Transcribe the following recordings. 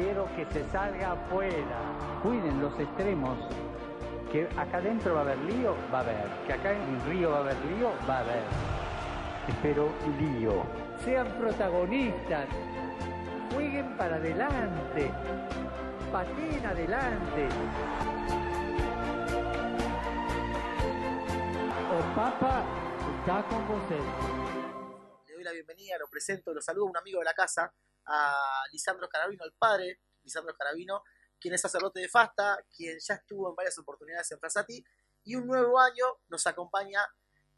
Quiero que se salga afuera. Cuiden los extremos. Que acá adentro va a haber lío, va a haber. Que acá en el río va a haber lío, va a haber. Espero lío. Sean protagonistas. Jueguen para adelante. Pateen adelante. O Papa está con vosotros. Le doy la bienvenida, lo presento, lo saludo a un amigo de la casa, a Lisandro Carabino, el padre, Lisandro Carabino, quien es sacerdote de Fasta, quien ya estuvo en varias oportunidades en Frasati, y un nuevo año nos acompaña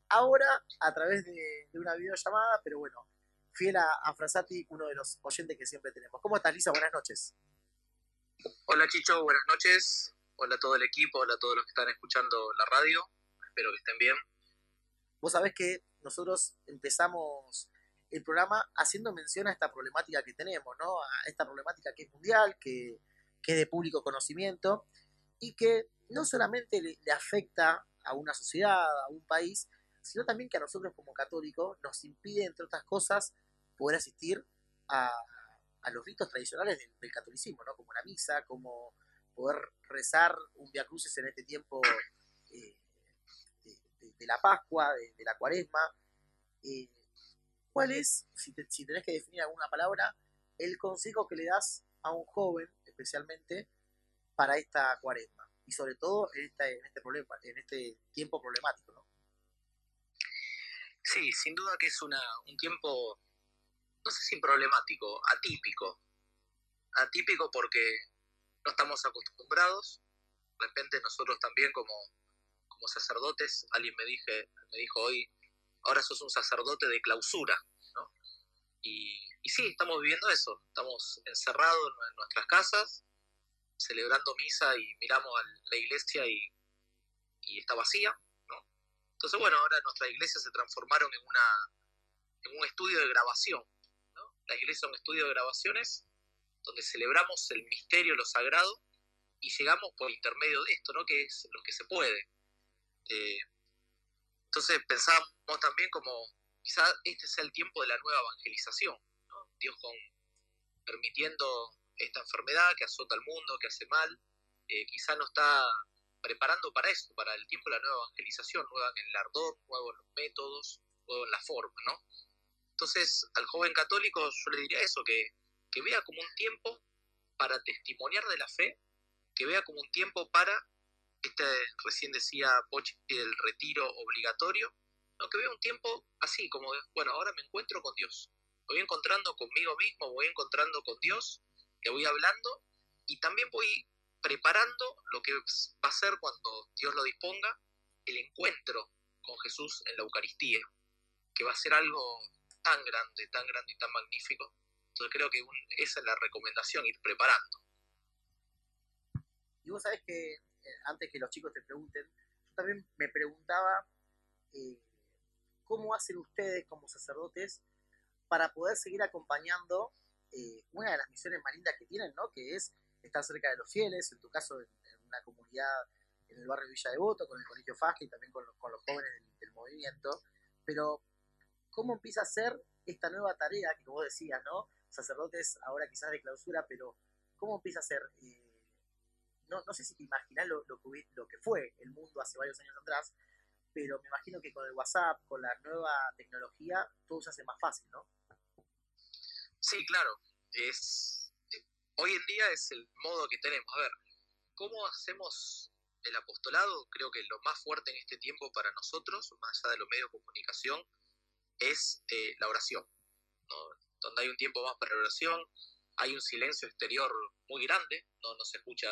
ahora a través de, de una videollamada, pero bueno, fiel a, a Frasati, uno de los oyentes que siempre tenemos. ¿Cómo estás, Lisa? Buenas noches. Hola Chicho, buenas noches. Hola a todo el equipo, hola a todos los que están escuchando la radio. Espero que estén bien. Vos sabés que nosotros empezamos el programa haciendo mención a esta problemática que tenemos, ¿no? A esta problemática que es mundial, que, que es de público conocimiento y que no solamente le, afecta a una sociedad, a un país, sino también que a nosotros como católicos nos impide, entre otras cosas, poder asistir a, a los ritos tradicionales del, catolicismo, ¿no? Como la misa, como poder rezar un Via Crucis en este tiempo eh, de, la Pascua, de, de la Cuaresma. Eh, ¿Cuál es, si, te, si, tenés que definir alguna palabra, el consejo que le das a un joven, especialmente, para esta Cuaresma? Y sobre todo en, esta, en este problema, en este tiempo problemático, ¿no? Sí, sin duda que es una, un tiempo no sé si problemático, atípico. Atípico porque no estamos acostumbrados. De repente nosotros también como, como sacerdotes, alguien me, dije, me dijo hoy, ahora sos un sacerdote de clausura. ¿no? Y, y sí, estamos viviendo eso. Estamos encerrados en nuestras casas, celebrando misa y miramos a la iglesia y, y está vacía. ¿no? Entonces, bueno, ahora nuestras iglesias se transformaron en, una, en un estudio de grabación la iglesia es un estudio de grabaciones donde celebramos el misterio, lo sagrado, y llegamos por intermedio de esto, ¿no? Que es lo que se puede. Eh, entonces pensábamos también como, quizá este sea el tiempo de la nueva evangelización, ¿no? Dios con, permitiendo esta enfermedad que azota al mundo, que hace mal, eh, quizá nos está preparando para eso, para el tiempo de la nueva evangelización, nueva en el ardor, nuevo en los métodos, nuevo en la forma, ¿no? Entonces, al joven católico yo le diría eso, que, que vea como un tiempo para testimoniar de la fe, que vea como un tiempo para, este recién decía Pochi, el retiro obligatorio, no, que vea un tiempo así, como, bueno, ahora me encuentro con Dios, me voy encontrando conmigo mismo, voy encontrando con Dios, le voy hablando y también voy preparando lo que va a ser cuando Dios lo disponga, el encuentro con Jesús en la Eucaristía, que va a ser algo tan grande, tan grande y tan magnífico. Entonces creo que un, esa es la recomendación, ir preparando. Y vos sabés que antes que los chicos te pregunten, yo también me preguntaba eh, cómo hacen ustedes como sacerdotes para poder seguir acompañando eh, una de las misiones más lindas que tienen, ¿no? Que es estar cerca de los fieles, en tu caso en, una comunidad en el barrio Villa Devoto, con el Colegio Fasque y también con, los jóvenes del, movimiento. Pero cómo empieza a ser esta nueva tarea que vos decías, ¿no? Sacerdotes ahora quizás de clausura, pero ¿cómo empieza a ser? Eh, no, no, sé si te imaginas lo, lo, que, lo que fue el mundo hace varios años atrás, pero me imagino que con el WhatsApp, con la nueva tecnología, todo se hace más fácil, ¿no? Sí, claro. Es, hoy en día es el modo que tenemos. A ver, ¿cómo hacemos el apostolado? Creo que lo más fuerte en este tiempo para nosotros, más allá de los medios de comunicación, es eh, la oración, donde hay un tiempo más para la oración, hay un silencio exterior muy grande, no, no se escucha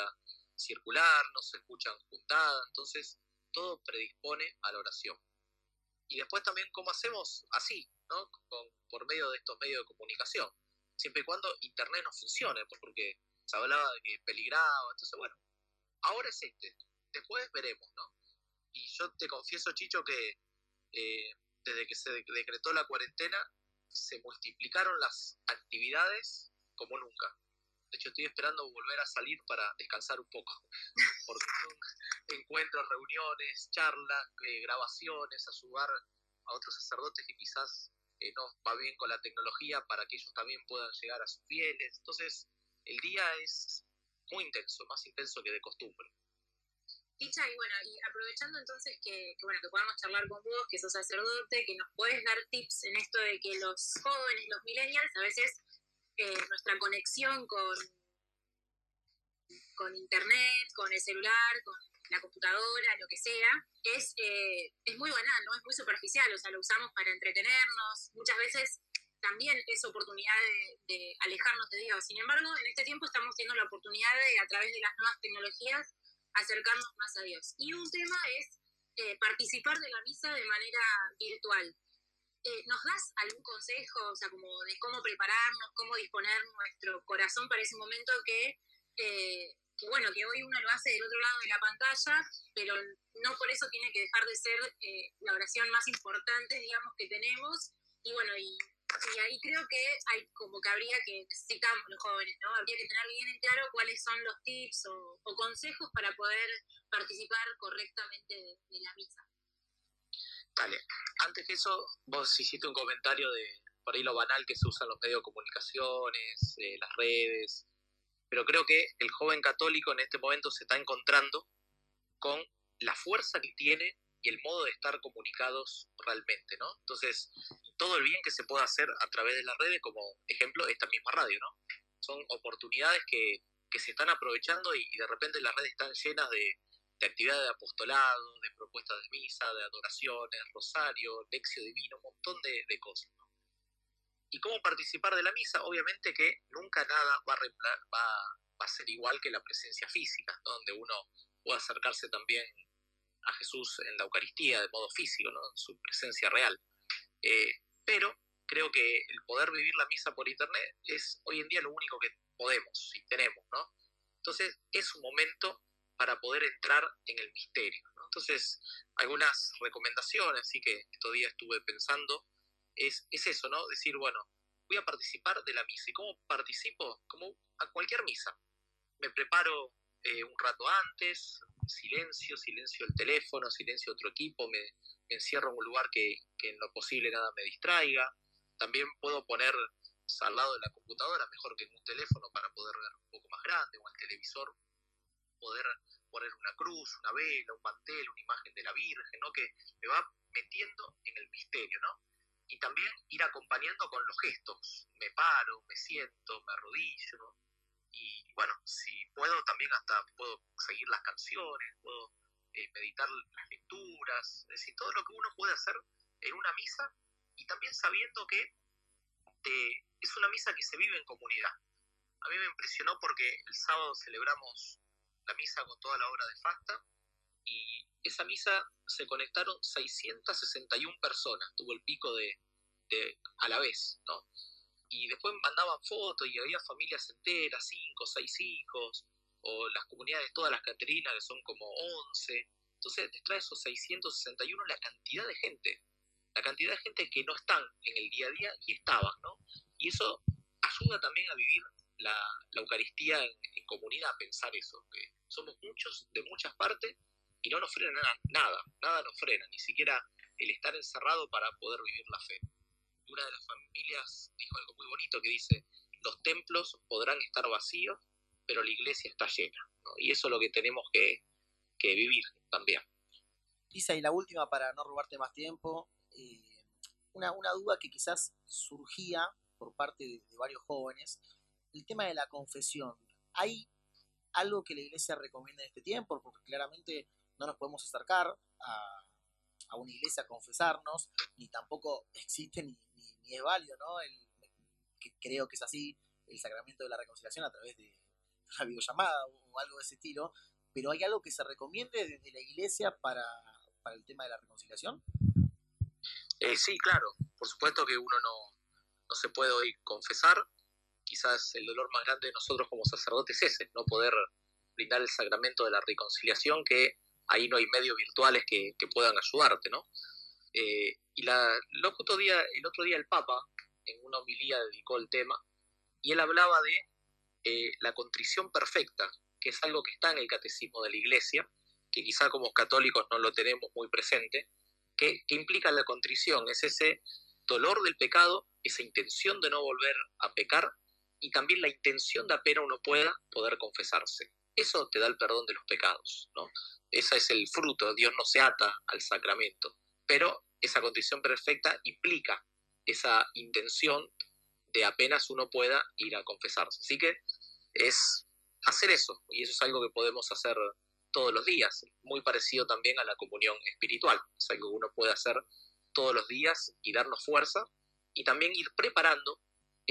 circular, no se escuchan juntadas, entonces todo predispone a la oración. Y después también cómo hacemos así, ¿no? Con, por medio de estos medios de comunicación, siempre y cuando Internet no funcione, porque se hablaba de que peligraba, entonces bueno, ahora es este, después veremos, ¿no? Y yo te confieso, Chicho, que eh, desde que se decretó la cuarentena, se multiplicaron las actividades como nunca. De hecho, estoy esperando volver a salir para descansar un poco, porque son encuentros, reuniones, charlas, eh, grabaciones, ayudar a otros sacerdotes que quizás eh, no va bien con la tecnología para que ellos también puedan llegar a sus fieles. Entonces, el día es muy intenso, más intenso que de costumbre. Dicha, y bueno, y aprovechando entonces que, bueno, que podamos charlar con vos, que sos sacerdote, que nos puedes dar tips en esto de que los jóvenes, los millennials, a veces eh, nuestra conexión con, con internet, con el celular, con la computadora, lo que sea, es, eh, es muy banal, ¿no? Es muy superficial, o sea, lo usamos para entretenernos, muchas veces también es oportunidad de, alejarnos de Dios. Sin embargo, en este tiempo estamos teniendo la oportunidad de, a través de las nuevas tecnologías, acercarnos más a Dios. Y un tema es eh, participar de la misa de manera virtual. Eh, ¿Nos das algún consejo, o sea, como de cómo prepararnos, cómo disponer nuestro corazón para ese momento que, eh, que, bueno, que hoy uno lo hace del otro lado de la pantalla, pero no por eso tiene que dejar de ser la oración más importante, digamos, que tenemos? Y bueno, y ahí creo que hay como que habría que, necesitamos los jóvenes, ¿no? Habría que tener bien en claro cuáles son los tips o, consejos para poder participar correctamente de, la misa. Dale, antes que eso, vos hiciste un comentario de por ahí lo banal que se usan los medios de comunicaciones, eh, las redes, pero creo que el joven católico en este momento se está encontrando con la fuerza que tiene y el modo de estar comunicados realmente, ¿no? Entonces, todo el bien que se puede hacer a través de las redes, como ejemplo esta misma radio, ¿no? Son oportunidades que, se están aprovechando y, de repente las redes están llenas de, de actividades de apostolado, de propuestas de misa, de adoraciones, rosario, lección divino, un montón de, cosas. ¿no? ¿Y cómo participar de la misa? Obviamente que nunca nada va a, va, va a ser igual que la presencia física, donde uno puede acercarse también a Jesús en la Eucaristía de modo físico, en su presencia real. Eh, pero creo que el poder vivir la misa por internet es hoy en día lo único que podemos y tenemos, ¿no? Entonces es un momento para poder entrar en el misterio. Entonces, algunas recomendaciones, sí que estos días estuve pensando, es, es eso, ¿no? Decir, bueno, voy a participar de la misa. ¿Y cómo participo? Como a cualquier misa. Me preparo eh, un rato antes, silencio, silencio el teléfono, silencio otro equipo, me, encierro en un lugar que, en lo posible nada me distraiga. También puedo poner al lado de la computadora, mejor que en un teléfono, para poder ver un poco más grande, o al televisor, poder poner una cruz, una vela, un mantel, una imagen de la Virgen, ¿no? que me va metiendo en el misterio, ¿no? Y también ir acompañando con los gestos. Me paro, me siento, me arrodillo, y bueno, si puedo también hasta puedo seguir las canciones, puedo eh, meditar las lecturas, es decir, todo lo que uno puede hacer en una misa y también sabiendo que eh, es una misa que se vive en comunidad. A mí me impresionó porque el sábado celebramos la misa con toda la obra de Fasta y esa misa se conectaron 661 personas, tuvo el pico de, de a la vez, ¿no? y después mandaban fotos y había familias enteras, cinco, seis hijos, o las comunidades, todas las Caterinas, que son como 11. Entonces, detrás de esos 661, la cantidad de gente, la cantidad de gente que no están en el día a día y estaban, ¿no? Y eso ayuda también a vivir la, Eucaristía en, comunidad, pensar eso, que somos muchos de muchas partes y no nos frena nada, nada nos frena, ni siquiera el estar encerrado para poder vivir la fe una de las familias dijo algo muy bonito que dice, los templos podrán estar vacíos, pero la iglesia está llena. Y eso es lo que tenemos que, vivir también. Lisa, y la última para no robarte más tiempo, eh, una, duda que quizás surgía por parte de, varios jóvenes, el tema de la confesión. ¿Hay algo que la iglesia recomienda en este tiempo? Porque claramente no nos podemos acercar a, una iglesia a confesarnos, ni tampoco existe ni, ni es válido, ¿no? El, que creo que es así, el sacramento de la reconciliación a través de una videollamada o algo de ese estilo, pero ¿hay algo que se recomiende desde la iglesia para, el tema de la reconciliación? Eh, sí, claro, por supuesto que uno no, no se puede hoy confesar, quizás el dolor más grande de nosotros como sacerdotes es ese, no poder brindar el sacramento de la reconciliación, que ahí no hay medios virtuales que, puedan ayudarte, ¿no? Eh, y la, el, otro día, el otro día el Papa, en una homilía, dedicó el tema, y él hablaba de eh, la contrición perfecta, que es algo que está en el catecismo de la Iglesia, que quizá como católicos no lo tenemos muy presente, que, que implica la contrición, es ese dolor del pecado, esa intención de no volver a pecar y también la intención de apenas uno pueda poder confesarse. Eso te da el perdón de los pecados, ¿no? Ese es el fruto, Dios no se ata al sacramento, pero esa condición perfecta implica esa intención de apenas uno pueda ir a confesarse. Así que es hacer eso, y eso es algo que podemos hacer todos los días, muy parecido también a la comunión espiritual, es algo que uno puede hacer todos los días y darnos fuerza, y también ir preparando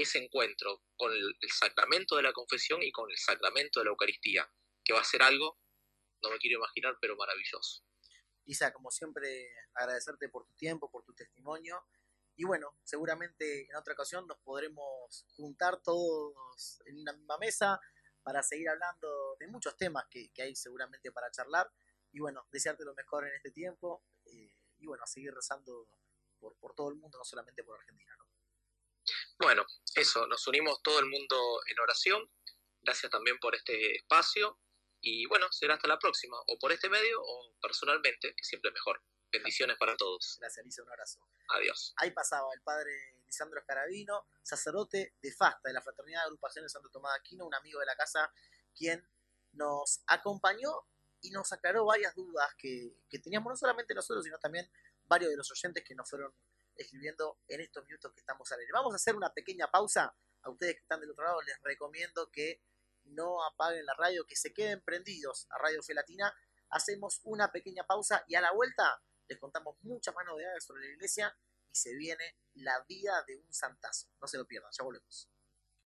ese encuentro con el, sacramento de la confesión y con el sacramento de la Eucaristía, que va a ser algo, no me quiero imaginar, pero maravilloso. Lisa, como siempre, agradecerte por tu tiempo, por tu testimonio. Y bueno, seguramente en otra ocasión nos podremos juntar todos en una misma mesa para seguir hablando de muchos temas que, hay seguramente para charlar. Y bueno, desearte lo mejor en este tiempo. Eh, y bueno, seguir rezando por, por todo el mundo, no solamente por Argentina. ¿no? Bueno, eso, nos unimos todo el mundo en oración. Gracias también por este espacio. Y bueno, será hasta la próxima, o por este medio o personalmente, que siempre mejor. Bendiciones para todos. Gracias, Lisa, un abrazo. Adiós. Ahí pasaba el padre Lisandro Escarabino, sacerdote de Fasta, de la Fraternidad de Agrupación de Santo Tomás de Aquino, un amigo de la casa, quien nos acompañó y nos aclaró varias dudas que, que teníamos no solamente nosotros, sino también varios de los oyentes que nos fueron escribiendo en estos minutos que estamos al aire. Vamos a hacer una pequeña pausa. A ustedes que están del otro lado les recomiendo que no apaguen la radio, que se queden prendidos a Radio Felatina. Hacemos una pequeña pausa y a la vuelta les contamos muchas más novedades sobre la iglesia y se viene la vida de un santazo. No se lo pierdan, ya volvemos.